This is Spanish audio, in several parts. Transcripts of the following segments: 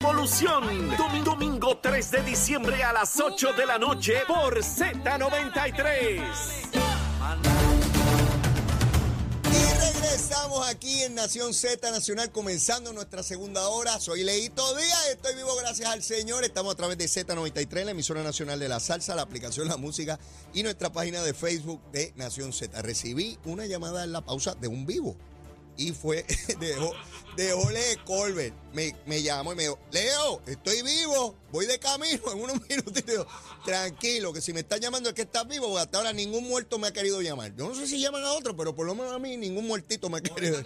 Evolución. Domingo, domingo 3 de diciembre a las 8 de la noche por Z93. Y regresamos aquí en Nación Z Nacional, comenzando nuestra segunda hora. Soy Leito Díaz, estoy vivo gracias al Señor. Estamos a través de Z93, la emisora nacional de la salsa, la aplicación La Música y nuestra página de Facebook de Nación Z. Recibí una llamada en la pausa de un vivo y fue de, de Ole Colbert. Me, me llamó y me dijo, Leo, estoy vivo, voy de camino en unos minutitos. Tranquilo, que si me están llamando es que estás vivo, porque hasta ahora ningún muerto me ha querido llamar. Yo no sé si llaman a otro, pero por lo menos a mí ningún muertito me ha querido.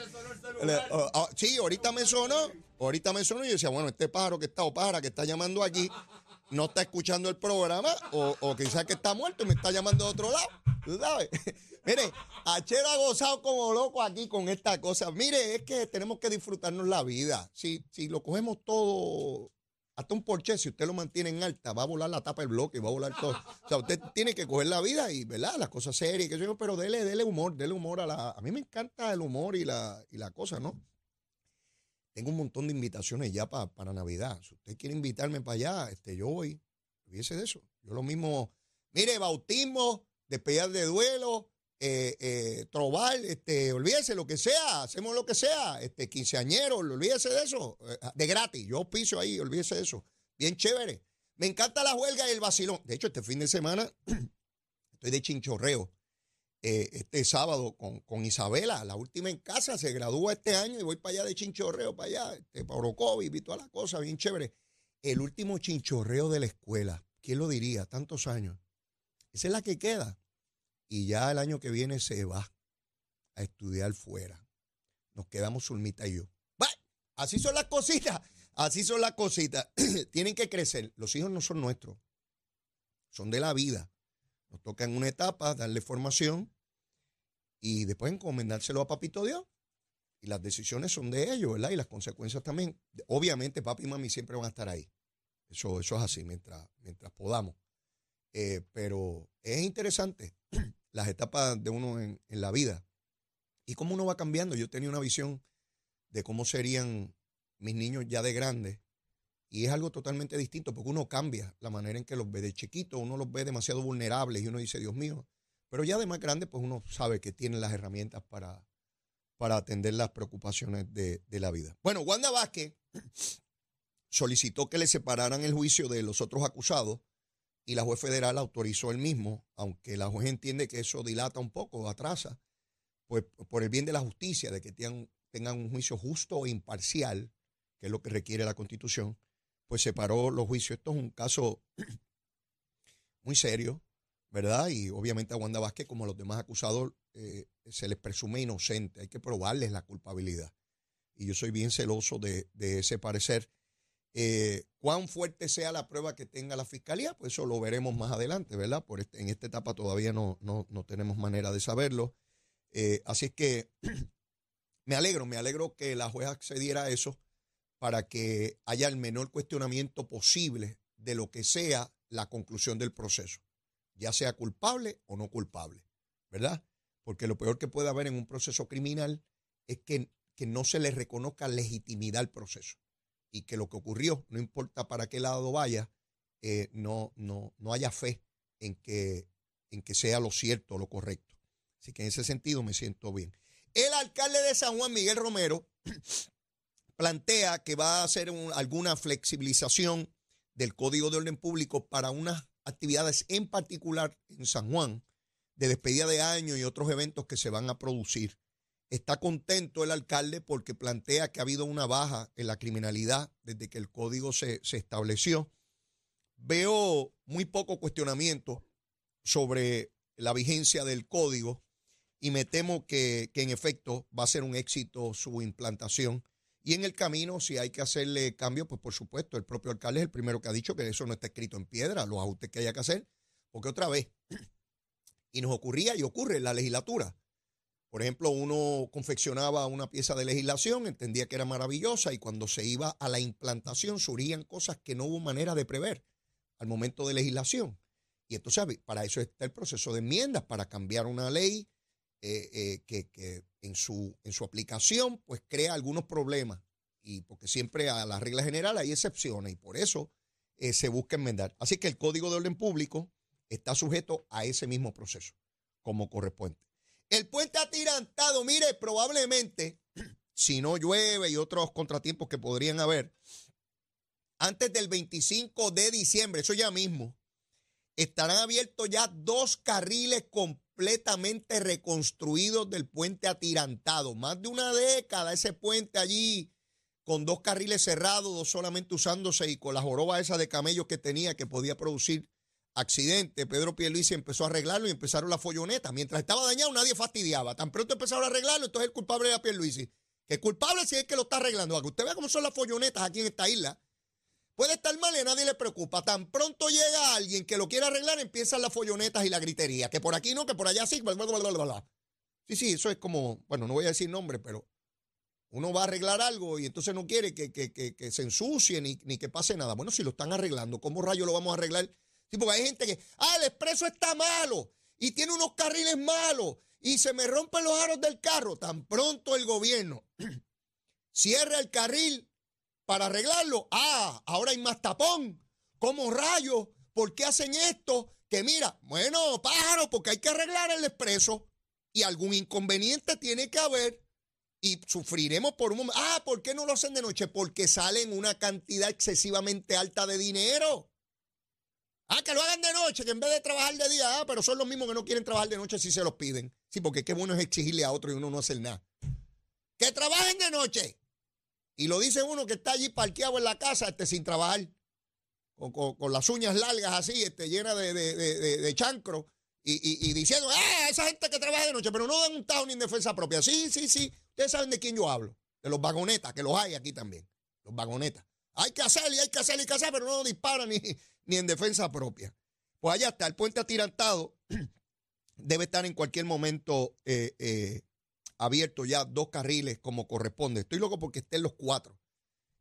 Ah, ah, sí, ahorita me sonó, ahorita me sonó y yo decía, bueno, este pájaro que está o pájara que está llamando aquí no está escuchando el programa o, o quizás que está muerto y me está llamando de otro lado. ¿Tú sabes? Mire, Achero ha gozado como loco aquí con esta cosa. Mire, es que tenemos que disfrutarnos la vida. Si, si lo cogemos todo, hasta un porche, si usted lo mantiene en alta, va a volar la tapa del bloque, va a volar todo. O sea, usted tiene que coger la vida y, ¿verdad? Las cosas serias, pero dele, dele humor, dele humor a la. A mí me encanta el humor y la, y la cosa, ¿no? Tengo un montón de invitaciones ya para Navidad. Si usted quiere invitarme para allá, este, yo voy. Olvídese de eso. Yo lo mismo. Mire, bautismo, despedida de duelo, eh, eh, trobar, este, olvídese lo que sea, hacemos lo que sea, este, quinceañero, olvídese de eso, eh, de gratis, yo piso ahí, olvídese de eso, bien chévere. Me encanta la huelga y el vacilón. De hecho, este fin de semana estoy de chinchorreo. Eh, este sábado con, con, Isabela, la última en casa, se gradúa este año y voy para allá de chinchorreo, para allá, este, para Orocovi, vi toda la cosa, bien chévere. El último chinchorreo de la escuela, ¿quién lo diría? Tantos años. Esa es la que queda y ya el año que viene se va a estudiar fuera. Nos quedamos Zulmita y yo. Bueno, así son las cositas, así son las cositas. Tienen que crecer. Los hijos no son nuestros, son de la vida. Nos toca en una etapa darle formación y después encomendárselo a Papito Dios. Y las decisiones son de ellos, ¿verdad? Y las consecuencias también. Obviamente, papi y mami siempre van a estar ahí. Eso, eso es así, mientras, mientras podamos. Eh, pero es interesante las etapas de uno en, la vida y cómo uno va cambiando. Yo tenía una visión de cómo serían mis niños ya de grandes y es algo totalmente distinto porque uno cambia la manera en que los ve de chiquito, uno los ve demasiado vulnerables y uno dice, Dios mío, pero ya de más grande pues uno sabe que tiene las herramientas para, para atender las preocupaciones de, de la vida. Bueno, Wanda Vázquez solicitó que le separaran el juicio de los otros acusados y la juez federal autorizó el mismo, aunque la juez entiende que eso dilata un poco, atrasa, pues por el bien de la justicia, de que tengan, un juicio justo e imparcial, que es lo que requiere la Constitución, pues separó los juicios. Esto es un caso muy serio, ¿verdad? Y obviamente a Wanda Vázquez, como a los demás acusados, eh, se les presume inocente, hay que probarles la culpabilidad. Y yo soy bien celoso de ese parecer. Eh, cuán fuerte sea la prueba que tenga la fiscalía, pues eso lo veremos más adelante, ¿verdad? Por este, en esta etapa todavía no, no, tenemos manera de saberlo. Eh, así es que me alegro, me alegro que la jueza accediera a eso para que haya el menor cuestionamiento posible de lo que sea la conclusión del proceso, ya sea culpable o no culpable, ¿verdad? Porque lo peor que puede haber en un proceso criminal es que, que no se le reconozca legitimidad al proceso y que lo que ocurrió, no importa para qué lado vaya, eh, no, no, no haya fe en que, en que sea lo cierto, lo correcto. Así que en ese sentido me siento bien. El alcalde de San Juan, Miguel Romero, plantea que va a hacer alguna flexibilización del Código de Orden Público para unas actividades en particular en San Juan, de despedida de año y otros eventos que se van a producir. Está contento el alcalde porque plantea que ha habido una baja en la criminalidad desde que el código se, estableció. Veo muy poco cuestionamiento sobre la vigencia del código y me temo que, que, en efecto va a ser un éxito su implantación. Y en el camino, si hay que hacerle cambios, pues por supuesto, el propio alcalde es el primero que ha dicho que eso no está escrito en piedra, los ajustes que haya que hacer, porque otra vez, y nos ocurría y ocurre en la legislatura, por ejemplo, uno confeccionaba una pieza de legislación, entendía que era maravillosa y cuando se iba a la implantación surgían cosas que no hubo manera de prever al momento de legislación. Y entonces para eso está el proceso de enmiendas, para cambiar una ley eh, eh, que, en, su, en su aplicación pues crea algunos problemas. y porque siempre a la regla general hay excepciones y por eso eh, se busca enmendar. Así que el Código de Orden Público está sujeto a ese mismo proceso, como corresponde. El puente atirantado, mire, probablemente, si no llueve y otros contratiempos que podrían haber, antes del 25 de diciembre, eso ya mismo, estarán abiertos ya dos carriles completamente reconstruidos del puente atirantado. Más de una década ese puente allí con dos carriles cerrados, dos solamente usándose y con la joroba esa de camellos que tenía que podía producir accidente. Pedro Pierluisi empezó a arreglarlo y empezaron la folloneta. Mientras estaba dañado nadie fastidiaba. Tan pronto empezaron a arreglarlo, entonces el culpable era Pierluisi. Que el culpable sí es que lo está arreglando. Para que usted vea cómo son las follonetas aquí en esta isla. Puede estar mal y a nadie le preocupa. Tan pronto llega alguien que lo quiere arreglar, empiezan las follonetas y la gritería. Que por aquí no, que por allá sí. Bla, bla, bla, sí, sí, eso es como, bueno, no voy a decir nombre, pero uno va a arreglar algo y entonces no quiere que, que, se ensucie ni, ni, que pase nada. Bueno, si lo están arreglando, ¿cómo rayos lo vamos a arreglar? Sí, porque hay gente que, ah, el expreso está malo y tiene unos carriles malos y se me rompen los aros del carro. Tan pronto el gobierno cierra el carril para arreglarlo. Ah, ahora hay más tapón. ¿Cómo rayos? ¿Por qué hacen esto? Que mira, bueno, pájaro, porque hay que arreglar el expreso y algún inconveniente tiene que haber y sufriremos por un momento. Ah, ¿por qué no lo hacen de noche? Porque salen una cantidad excesivamente alta de dinero. Ah, que lo hagan de noche, que en vez de trabajar de día, ah, pero son los mismos que no quieren trabajar de noche si se los piden. Sí, porque qué bueno es exigirle a otro y uno no hacer nada. Que trabajen de noche. Y lo dice uno que está allí parqueado en la casa este, sin trabajar, con, las uñas largas así, este, llenas de, chancro, y, diciendo, ¡ah, esa gente que trabaja de noche! Pero no dan un tajo ni en defensa propia. Sí, sí, sí. Ustedes saben de quién yo hablo. De los vagonetas, que los hay aquí también. Los vagonetas. Hay que hacer y hay que hacer y hay que hacer, pero no disparan ni, ni en defensa propia. Pues allá está, el puente atirantado debe estar en cualquier momento eh, eh, abierto ya dos carriles como corresponde. Estoy loco porque estén los cuatro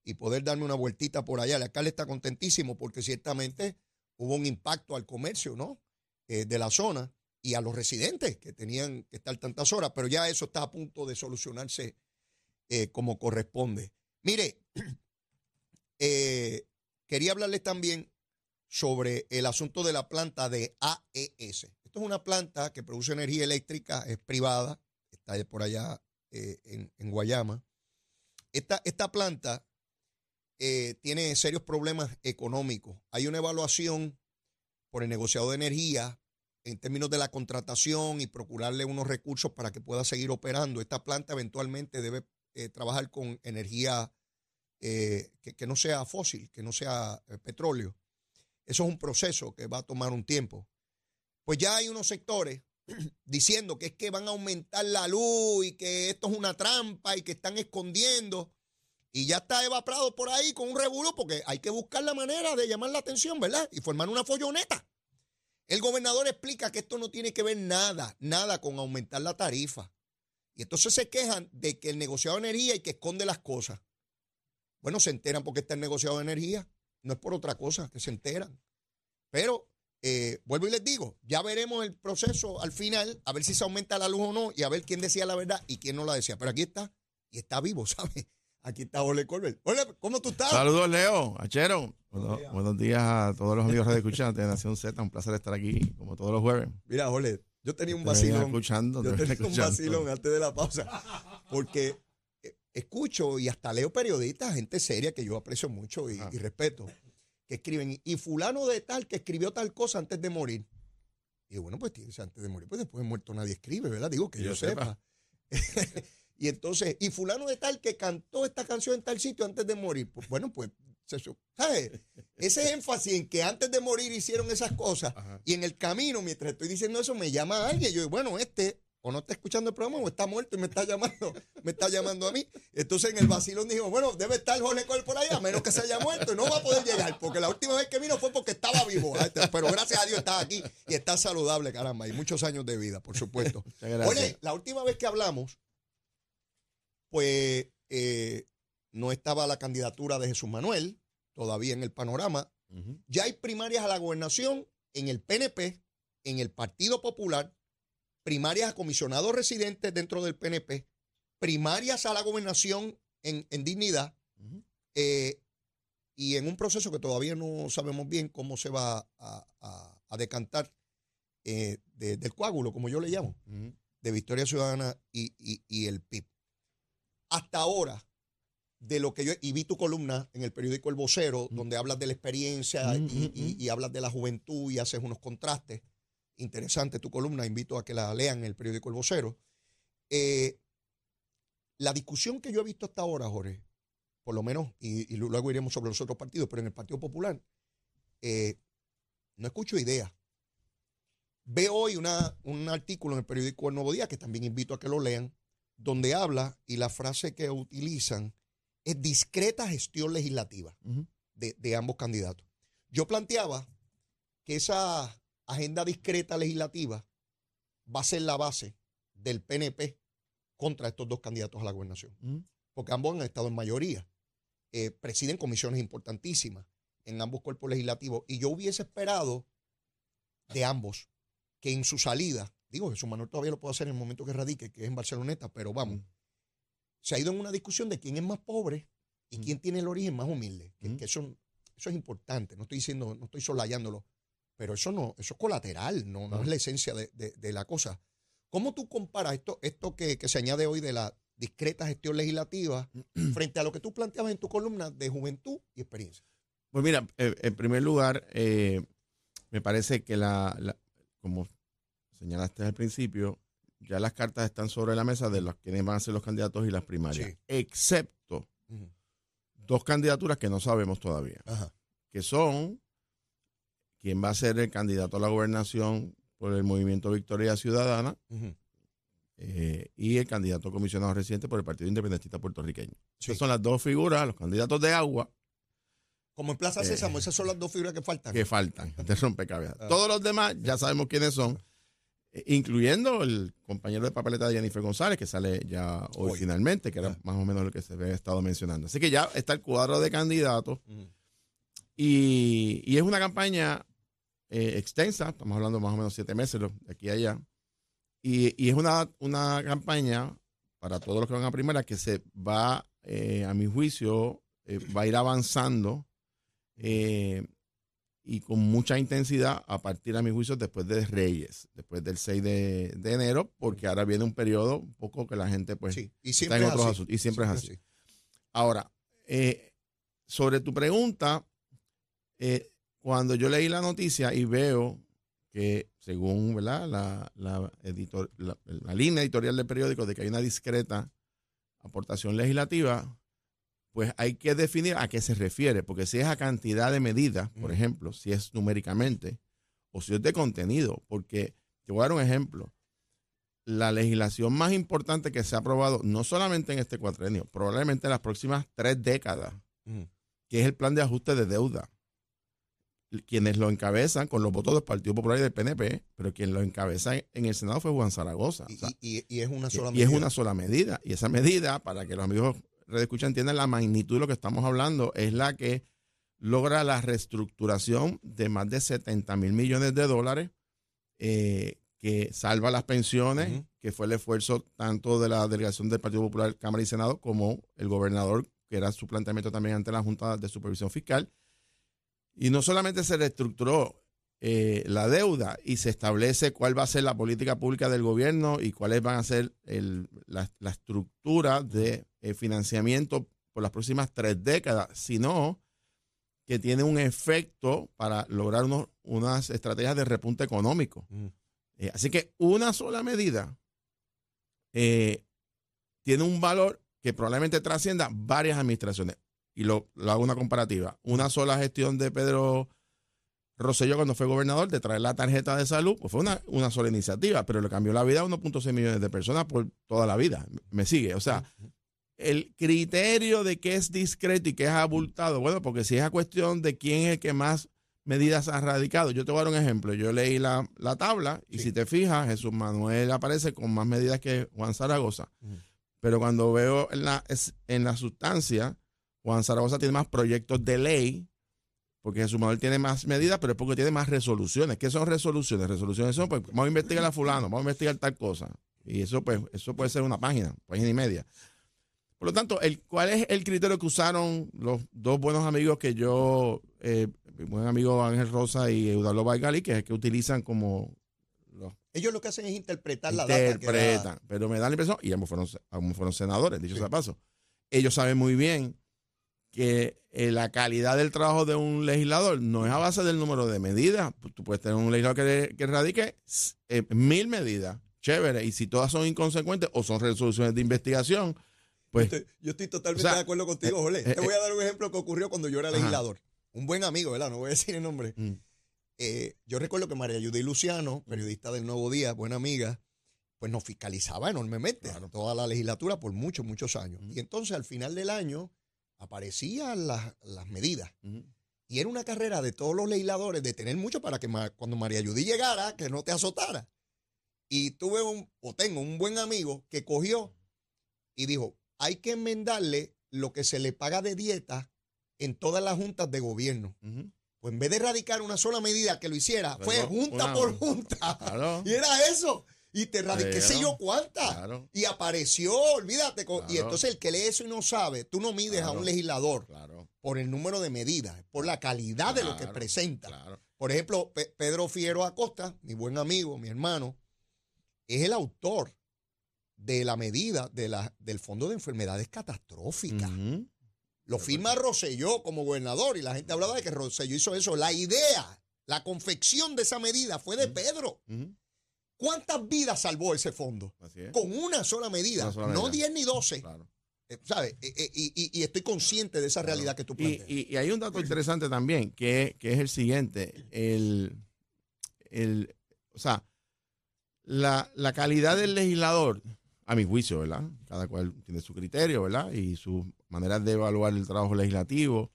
y poder darme una vueltita por allá. El alcalde está contentísimo porque ciertamente hubo un impacto al comercio, ¿no? Eh, de la zona y a los residentes que tenían que estar tantas horas, pero ya eso está a punto de solucionarse como corresponde. Mire, quería hablarles también sobre el asunto de la planta de AES. Esto es una planta que produce energía eléctrica, es privada, por allá eh, en, Guayama. Esta, esta planta eh, tiene serios problemas económicos. Hay una evaluación por el negociado de energía en términos de la contratación y procurarle unos recursos para que pueda seguir operando. Esta planta eventualmente debe eh, trabajar con energía que, no sea fósil, que no sea petróleo. Eso es un proceso que va a tomar un tiempo. Pues ya hay unos sectores diciendo que es que van a aumentar la luz y que esto es una trampa y que están escondiendo. Y ya está Eva Prado por ahí con un revuelo porque hay que buscar la manera de llamar la atención, ¿verdad? Y formar una folloneta. El gobernador explica que esto no tiene que ver nada, nada con aumentar la tarifa. Y entonces se quejan de que el negociado de energía y que esconde las cosas. Bueno, se enteran porque está el negociado de energía. No es por otra cosa que se enteran. Pero eh, vuelvo y les digo, ya veremos el proceso al final, a ver si se aumenta la luz o no y a ver quién decía la verdad y quién no la decía. Pero aquí está, y está vivo, ¿sabes? Aquí está Ole Colbert. Ole, ¿cómo tú estás? Saludos, Leo, Achero. Buenos, días. a todos los amigos de de Nación Z. Un placer estar aquí, como todos los jueves. Mira, Ole, yo tenía un vacilón. Escuchando, yo tenía un vacilón antes de la pausa. Porque escucho y hasta leo periodistas, gente seria que yo aprecio mucho y, y respeto que escriben, y fulano de tal que escribió tal cosa antes de morir. Y bueno, pues antes de morir, pues después de muerto nadie escribe, ¿verdad? Digo que yo, sepa. y entonces, y fulano de tal que cantó esta canción en tal sitio antes de morir. Pues bueno, pues, ¿sabes? Ese énfasis en que antes de morir hicieron esas cosas y en el camino, mientras estoy diciendo eso, me llama alguien. Yo digo, bueno, este o no está escuchando el programa o está muerto y me está llamando, me está llamando a mí. Entonces en el vacilón dijo, bueno, debe estar Jorge Cole por ahí, a menos que se haya muerto y no va a poder llegar, porque la última vez que vino fue porque estaba vivo. Este, pero gracias a Dios está aquí y está saludable, caramba, y muchos años de vida, por supuesto. Oye, la última vez que hablamos, pues eh, no estaba la candidatura de Jesús Manuel todavía en el panorama. Ya hay primarias a la gobernación en el PNP, en el Partido Popular primarias a comisionados residentes dentro del PNP, primarias a la gobernación en, dignidad Eh, y en un proceso que todavía no sabemos bien cómo se va a, decantar eh, del coágulo, como yo le llamo, de Victoria Ciudadana y, el PIB. Hasta ahora, de lo que yo, y vi tu columna en el periódico El Vocero, donde hablas de la experiencia y, y, hablas de la juventud y haces unos contrastes. Interesante tu columna, invito a que la lean en el periódico El Vocero. Eh, la discusión que yo he visto hasta ahora, Jorge, por lo menos, y, luego iremos sobre los otros partidos, pero en el Partido Popular, eh, no escucho ideas. Veo hoy una, un artículo en el periódico El Nuevo Día, que también invito a que lo lean, donde habla y la frase que utilizan es discreta gestión legislativa de, de ambos candidatos. Yo planteaba que esa agenda discreta legislativa va a ser la base del PNP contra estos dos candidatos a la gobernación, porque ambos han estado en mayoría. Eh, presiden comisiones importantísimas en ambos cuerpos legislativos. Y yo hubiese esperado de ambos que en su salida, digo, Jesús Manuel todavía lo puede hacer en el momento que radique, que es en Barceloneta, pero vamos, se ha ido en una discusión de quién es más pobre y quién tiene el origen más humilde. Que, eso, eso, es importante, no estoy diciendo, no estoy solayándolo, pero eso no, eso es colateral, no, no es la esencia de, la cosa. ¿Cómo tú comparas esto, esto que, que se añade hoy de la discreta gestión legislativa frente a lo que tú planteabas en tu columna de juventud y experiencia? Pues mira, eh, en primer lugar, eh, me parece que la, como señalaste al principio, ya las cartas están sobre la mesa de los quienes van a ser los candidatos y las primarias, excepto dos candidaturas que no sabemos todavía, que son quién va a ser el candidato a la gobernación por el movimiento Victoria Ciudadana, eh, y el candidato comisionado residente por el Partido Independentista Puertorriqueño. Esas son las dos figuras, los candidatos de agua. Como en Plaza Sésamo, eh, esas son las dos figuras que faltan. Que faltan, de rompecabezas. Ah. Todos los demás ya sabemos quiénes son, eh, incluyendo el compañero de papeleta de Jennifer González, que sale ya hoy, finalmente, que era más o menos lo que se había estado mencionando. Así que ya está el cuadro de candidatos. y, es una campaña extensa, estamos hablando más o menos siete meses de aquí a allá. Y, es una, una, campaña para todos los que van a primera que se va, eh, a mi juicio, eh, va a ir avanzando eh, y con mucha intensidad a partir, a mi juicio, después de Reyes, después del 6 de, enero, porque ahora viene un periodo un poco que la gente pues y siempre está en otros asuntos. Y siempre, es así. Ahora, sobre tu pregunta, cuando yo leí la noticia y veo que según ¿verdad? La, la, editor, la, línea editorial del periódico de que hay una discreta aportación legislativa, pues hay que definir a qué se refiere, porque si es a cantidad de medidas, por ejemplo, si es numéricamente, o si es de contenido, porque te voy a dar un ejemplo. La legislación más importante que se ha aprobado, no solamente en este cuatrenio, probablemente en las próximas tres décadas, que es el plan de ajuste de deuda quienes lo encabezan con los votos del Partido Popular y del PNP, pero quien lo encabeza en el Senado fue Juan Zaragoza. y, es una sola medida. Y es una sola medida. Y esa medida, para que los amigos de escucha entiendan la magnitud de lo que estamos hablando, es la que logra la reestructuración de más de 70 mil millones de dólares, eh, que salva las pensiones, que fue el esfuerzo tanto de la delegación del Partido Popular, Cámara y Senado, como el gobernador, que era su planteamiento también ante la Junta de Supervisión Fiscal y no solamente se reestructuró eh, la deuda y se establece cuál va a ser la política pública del gobierno y cuáles van a ser la, estructura de eh, financiamiento por las próximas tres décadas, sino que tiene un efecto para lograr unas estrategias de repunte económico. Mm. Eh, así que una sola medida tiene un valor que probablemente trascienda varias administraciones y lo, hago una comparativa. Una sola gestión de Pedro Rosselló cuando fue gobernador de traer la tarjeta de salud, pues fue una, una sola iniciativa, pero le cambió la vida a 1.6 millones de personas por toda la vida. Me sigue. O sea, el criterio de qué es discreto y qué es abultado, bueno, porque si es a cuestión de quién es el que más medidas ha radicado. Yo te voy a dar un ejemplo. Yo leí la, tabla y si te fijas, Jesús Manuel aparece con más medidas que Juan Zaragoza. Pero cuando veo en la, en la sustancia, Juan Zaragoza tiene más proyectos de ley, porque Jesús Manuel tiene más medidas, pero es porque tiene más resoluciones. ¿Qué son resoluciones? Resoluciones son, pues, vamos a investigar a fulano, vamos a investigar tal cosa. Y eso, pues, eso puede ser una página, página y media. Por lo tanto, el, ¿cuál es el criterio que usaron los dos buenos amigos que yo, eh, mi buen amigo Ángel Rosa y Eudaldo Baigali, que es el que utilizan como los Ellos lo que hacen es interpretar la data. que interpretan, pero me da la impresión, y ambos fueron, ambos fueron senadores, dicho sea de paso, ellos saben muy bien que eh, la calidad del trabajo de un legislador no es a base del número de medidas. Tú puedes tener un legislador que, que radique eh, mil medidas, chévere, y si todas son inconsecuentes o son resoluciones de investigación, pues Yo estoy, yo estoy totalmente o sea, de acuerdo contigo, eh, eh, Te voy a dar un ejemplo que ocurrió cuando yo era Ajá. legislador. Un buen amigo, ¿verdad? No voy a decir el nombre. mm, yo recuerdo que María Judy Luciano, periodista del Nuevo Día, buena amiga, pues nos fiscalizaba enormemente Claro. toda la legislatura por muchos, muchos años. Ujú. Y entonces al final del año aparecían las, las medidas. Y era una carrera de todos los legisladores de tener mucho para que cuando María Judy llegara, que no te azotara. Y tuve un, o tengo un buen amigo que cogió y dijo, hay que enmendarle lo que se le paga de dieta en todas las juntas de gobierno. Pues en vez de erradicar una sola medida que lo hiciera, fue junta una- por junta. Claro. Y era eso. Y te radiqué, qué sé yo cuántas. Claro, Y apareció, olvídate. Y entonces el que lee eso y no sabe, tú no mides a un legislador por el número de medidas, por la calidad de lo que presenta. Por ejemplo, Pe- Pedro Fiero Acosta, mi buen amigo, mi hermano, es el autor de la medida de la, del Fondo de Enfermedades Catastróficas. Lo firma Rosselló como gobernador y la gente hablaba de que Rosselló hizo eso. La idea, la confección de esa medida fue de Pedro. ¿Cuántas vidas salvó ese fondo? Así es. Con una sola medida, Una sola no medida. 10 ni 12. Claro. Eh, ¿Sabes? Eh, eh, y, y- y estoy consciente de esa realidad que tú planteas. y- y hay un dato interesante también, que, que es el siguiente. El, el, o sea, la, la calidad del legislador, a mi juicio, ¿verdad? Cada cual tiene su criterio, ¿verdad? Y sus maneras de evaluar el trabajo legislativo,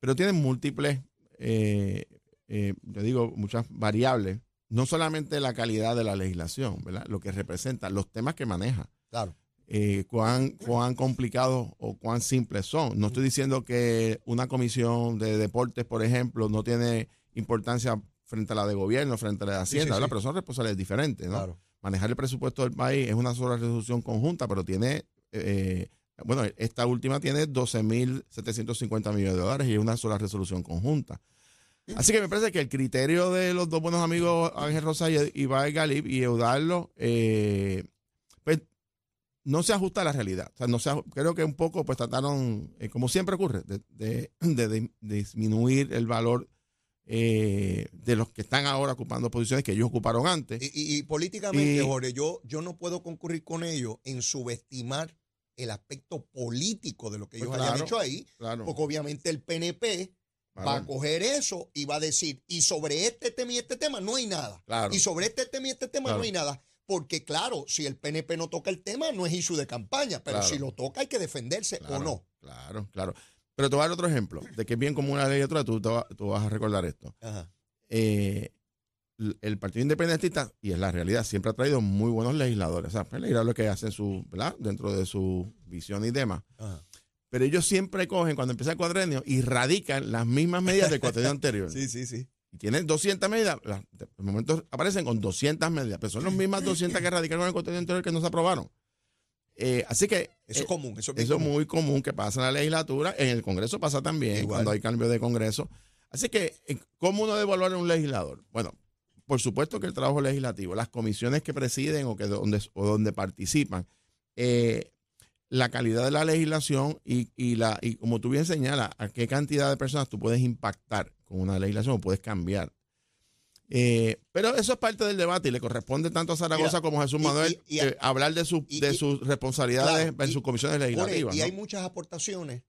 pero tiene múltiples, eh, eh, yo digo, muchas variables. No solamente la calidad de la legislación, ¿verdad? Lo que representa, los temas que maneja claro. eh, cuán, cuán complicados o cuán simples son. No estoy diciendo que una comisión de deportes, por ejemplo, no tiene importancia frente a la de gobierno, frente a la de Hacienda, sí, ¿verdad? sí. pero son responsabilidades diferentes. ¿no? Claro. Manejar el presupuesto del país es una sola resolución conjunta, pero tiene, eh, bueno, esta última tiene 12.750 millones de dólares y es una sola resolución conjunta. Así que me parece que el criterio de los dos buenos amigos Ángel Rosa y Ibai Galip y Eudaldo, eh, pues no se ajusta a la realidad. O sea, no se, creo que un poco pues trataron, eh, como siempre ocurre, de, de- de- de disminuir el valor eh, de los que están ahora ocupando posiciones que ellos ocuparon antes. Y, y- y políticamente, Jorge, yo, yo no puedo concurrir con ellos en subestimar el aspecto político de lo que Pues ellos hayan claro, hecho ahí, Claro. porque obviamente el PNP va a coger eso y va a decir, y sobre este tema y este tema no hay nada. Claro. Y sobre este tema y este tema Claro. no hay nada. Porque claro, si el PNP no toca el tema, no es issue de campaña, pero Claro. si lo toca hay que defenderse o no. Claro, claro. Pero te voy a dar otro ejemplo de que es bien común la legislatura, tú, te va- tú vas a recordar esto. Ajá. Eh, el Partido Independentista, y es la realidad, siempre ha traído muy buenos legisladores. O sea, pues, legisladores que hacen su, ¿verdad? Dentro de su visión y demás. Ajá. Pero ellos siempre cogen, cuando empieza el cuadrenio, y radican las mismas medidas del cuadrenio anterior. Sí, sí, sí. Y tienen 200 medidas, las- de momento aparecen con 200 medidas, pero son las mismas 200 que radicaron en el cuadrenio anterior que no se aprobaron. Eh, así que Eso eh, es común. Eso es, eso es común. muy común que pasa en la legislatura, en el Congreso pasa también, Igual. cuando hay cambio de Congreso. Así que, eh, ¿cómo uno debe evaluar a un legislador? Bueno, por supuesto que el trabajo legislativo, las comisiones que presiden o, que donde, o donde participan, eh, la calidad de la legislación y, y, la, y como tú bien señalas, a qué cantidad de personas tú puedes impactar con una legislación o puedes cambiar. Eh, pero eso es parte del debate y le corresponde tanto a Zaragoza Mira, como a Jesús Manuel y- y- eh, hablar de, de sus responsabilidades claro, en sus comisiones legislativas. y ¿no? hay muchas aportaciones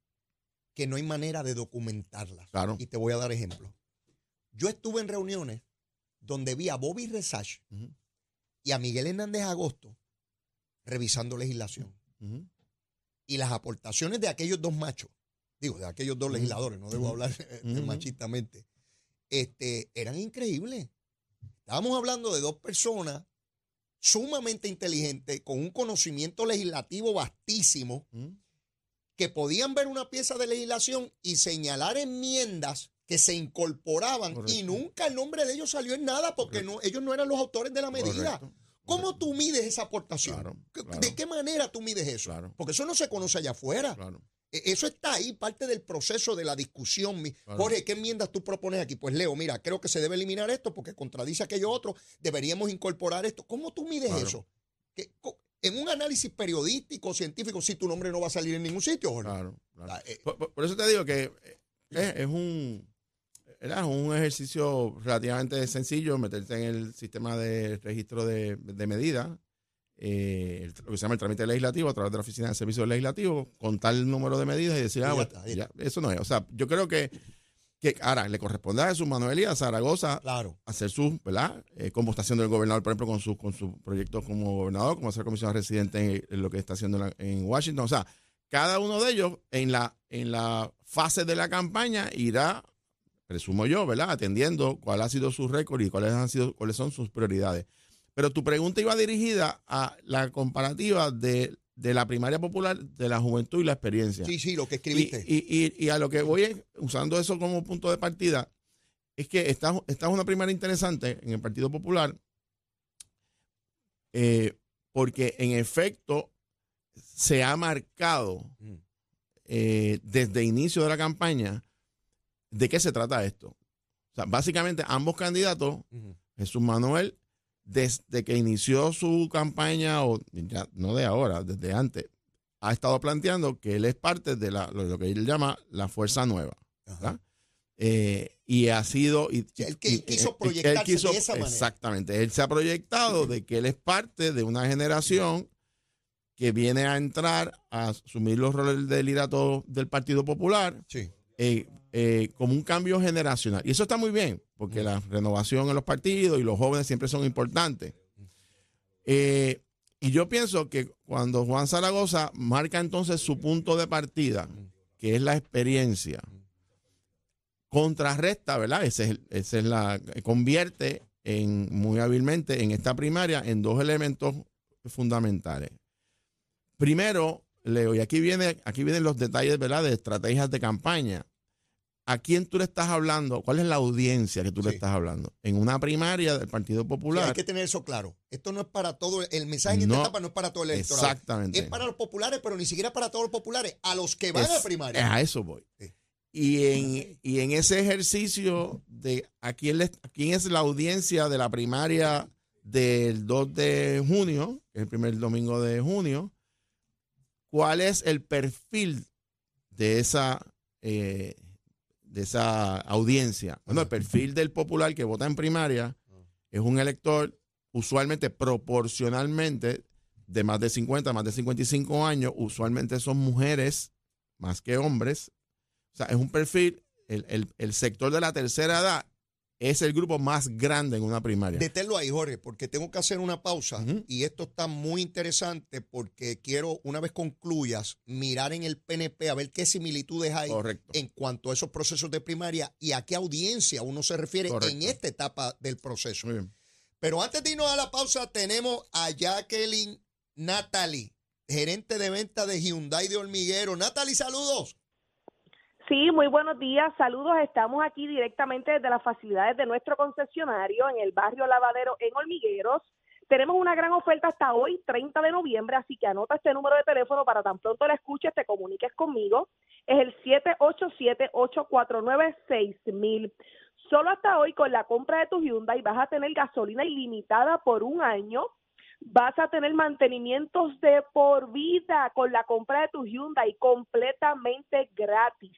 que no hay manera de documentarlas. Claro. Y te voy a dar ejemplos. Yo estuve en reuniones donde vi a Bobby Resach y a Miguel Hernández Agosto revisando legislación. Y las aportaciones de aquellos dos machos, digo, de aquellos dos legisladores, no debo hablar eh, Ujú. machistamente, este, eran increíbles. Estábamos hablando de dos personas sumamente inteligentes, con un conocimiento legislativo vastísimo, que podían ver una pieza de legislación y señalar enmiendas que se incorporaban y nunca el nombre de ellos salió en nada porque no, ellos no eran los autores de la medida. Correcto. ¿Cómo tú mides esa aportación? Claro, ¿De qué manera tú mides eso? Claro. Porque eso no se conoce allá afuera. Claro. E- Eso está ahí, parte del proceso de la discusión. Jorge, ¿qué enmiendas tú propones aquí? Pues Leo, mira, creo que se debe eliminar esto porque contradice aquello otro. Deberíamos incorporar esto. ¿Cómo tú mides eso? ¿Qué- co- en un análisis periodístico, científico, si tu nombre no va a salir en ningún sitio, Jorge. Claro, claro. Ah, eh, Por, eso te digo que eh, es, es un era un ejercicio relativamente sencillo meterte en el sistema de registro de, de medidas, eh, lo que se llama el trámite legislativo a través de la Oficina de Servicios Legislativos, contar el número de medidas y decir, ah, bueno, ya, eso no es. O sea, yo creo que, que ahora le corresponde a Jesús Manuel y a Zaragoza claro. hacer su, ¿verdad? Eh, como está haciendo el gobernador, por ejemplo, con su, con su proyecto como gobernador, como hacer comisión residente en, en lo que está haciendo la- en Washington. O sea, cada uno de ellos en la, en la fase de la campaña irá, presumo yo, ¿verdad? Atendiendo cuál ha sido su récord y cuáles han sido, cuáles son sus prioridades. Pero tu pregunta iba dirigida a la comparativa de, de la primaria popular, de la juventud y la experiencia. Sí, sí, lo que escribiste. y- y- y a lo que voy es, usando eso como punto de partida, es que esta, esta es una primaria interesante en el Partido Popular, eh, porque en efecto se ha marcado Mm. eh, desde inicio de la campaña de qué se trata esto. O sea, básicamente ambos candidatos. Jesús Manuel, desde que inició su campaña, o ya no de ahora, desde antes, ha estado planteando que él es parte de la, lo, lo que él llama la fuerza nueva. Eh, y ha sido. Y, él y- quiso eh, él proyectarse de esa manera. Exactamente. Él se ha proyectado de que él es parte de una generación que viene a entrar a asumir los roles de liderato del Partido Popular Sí. Eh, eh, como un cambio generacional. Y eso está muy bien, porque la renovación en los partidos y los jóvenes siempre son importantes. Eh, y yo pienso que cuando Juan Zaragoza marca entonces su punto de partida, que es la experiencia, contrarresta, ¿verdad? Ese es, ese es la, convierte en, muy hábilmente en esta primaria en dos elementos fundamentales. Primero, Leo, y aquí viene, aquí vienen los detalles, ¿verdad? De estrategias de campaña. ¿A quién tú le estás hablando? ¿Cuál es la audiencia que tú le estás hablando? En una primaria del Partido Sí, Popular. hay que tener eso claro. Esto no es para todo, el mensaje en esta No, etapa no es para todo el electorado. Exactamente. Es para los populares, pero ni siquiera para todos los populares, a los que van a Es- primaria. A eso voy. Sí. Y en, y en ese ejercicio de a quién, le- a quién es la audiencia de la primaria del 2 de junio, el primer domingo de junio, cuál es el perfil de esa, eh, de esa audiencia. Bueno, el perfil del popular que vota en primaria es un elector usualmente proporcionalmente de más de 50, más de 55 años, usualmente son mujeres más que hombres. O sea, es un perfil, el, el- el sector de la tercera edad es el grupo más grande en una primaria. Deténlo ahí, Jorge, porque tengo que hacer una pausa y esto está muy interesante porque quiero, una vez concluyas, mirar en el PNP a ver qué similitudes hay Correcto. en cuanto a esos procesos de primaria y a qué audiencia uno se refiere Correcto. en esta etapa del proceso. Muy bien. Pero antes de irnos a la pausa, tenemos a Jacqueline Natalie, gerente de venta de Hyundai de Hormiguero. Natalie, saludos. Sí, muy buenos días, saludos. Estamos aquí directamente desde las facilidades de nuestro concesionario en el barrio Lavadero en Hormigueros. Tenemos una gran oferta hasta hoy, 30 de noviembre, así que anota este número de teléfono para tan pronto la escuches, te comuniques conmigo. Es el 787-849-6000. Solo hasta hoy con la compra de tu Hyundai vas a tener gasolina ilimitada por un año. Vas a tener mantenimientos de por vida con la compra de tu Hyundai completamente gratis.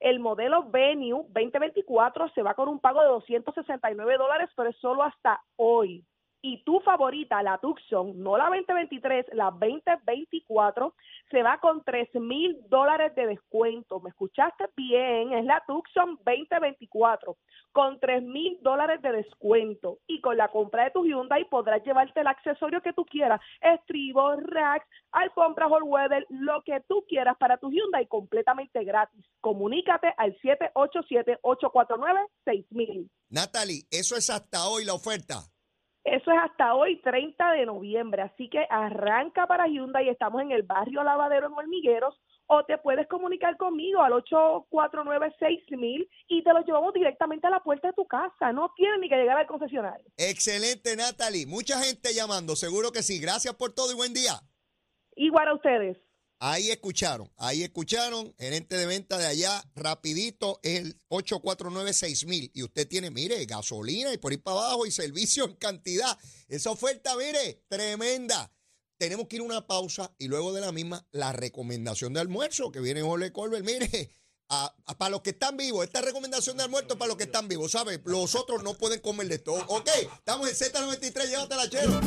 El modelo Venue 2024 se va con un pago de 269 dólares, pero es solo hasta hoy. Y tu favorita, la Tucson, no la 2023, la 2024, se va con 3 mil dólares de descuento. ¿Me escuchaste bien? Es la Tucson 2024 con 3 mil dólares de descuento. Y con la compra de tu Hyundai podrás llevarte el accesorio que tú quieras, estribos, racks, alfombras all weather, lo que tú quieras para tu Hyundai completamente gratis. Comunícate al 787-849-6000. Natalie, eso es hasta hoy la oferta. Eso es hasta hoy, 30 de noviembre. Así que arranca para Hyundai. Estamos en el barrio Lavadero en Hormigueros o te puedes comunicar conmigo al 849-6000 y te lo llevamos directamente a la puerta de tu casa. No tienes ni que llegar al concesionario. Excelente, Natalie. Mucha gente llamando, seguro que sí. Gracias por todo y buen día. Igual a ustedes. Ahí escucharon, ahí escucharon, gerente de venta de allá, rapidito, el 849-6000. Y usted tiene, mire, gasolina y por ir para abajo y servicio en cantidad. Esa oferta, mire, tremenda. Tenemos que ir a una pausa y luego de la misma, la recomendación de almuerzo que viene Jorge Colbert. Mire, para los que están vivos, esta recomendación de almuerzo para los que están vivos, ¿sabe? Los otros no pueden comer de esto. Ok, estamos en Z93, llévatela, chero.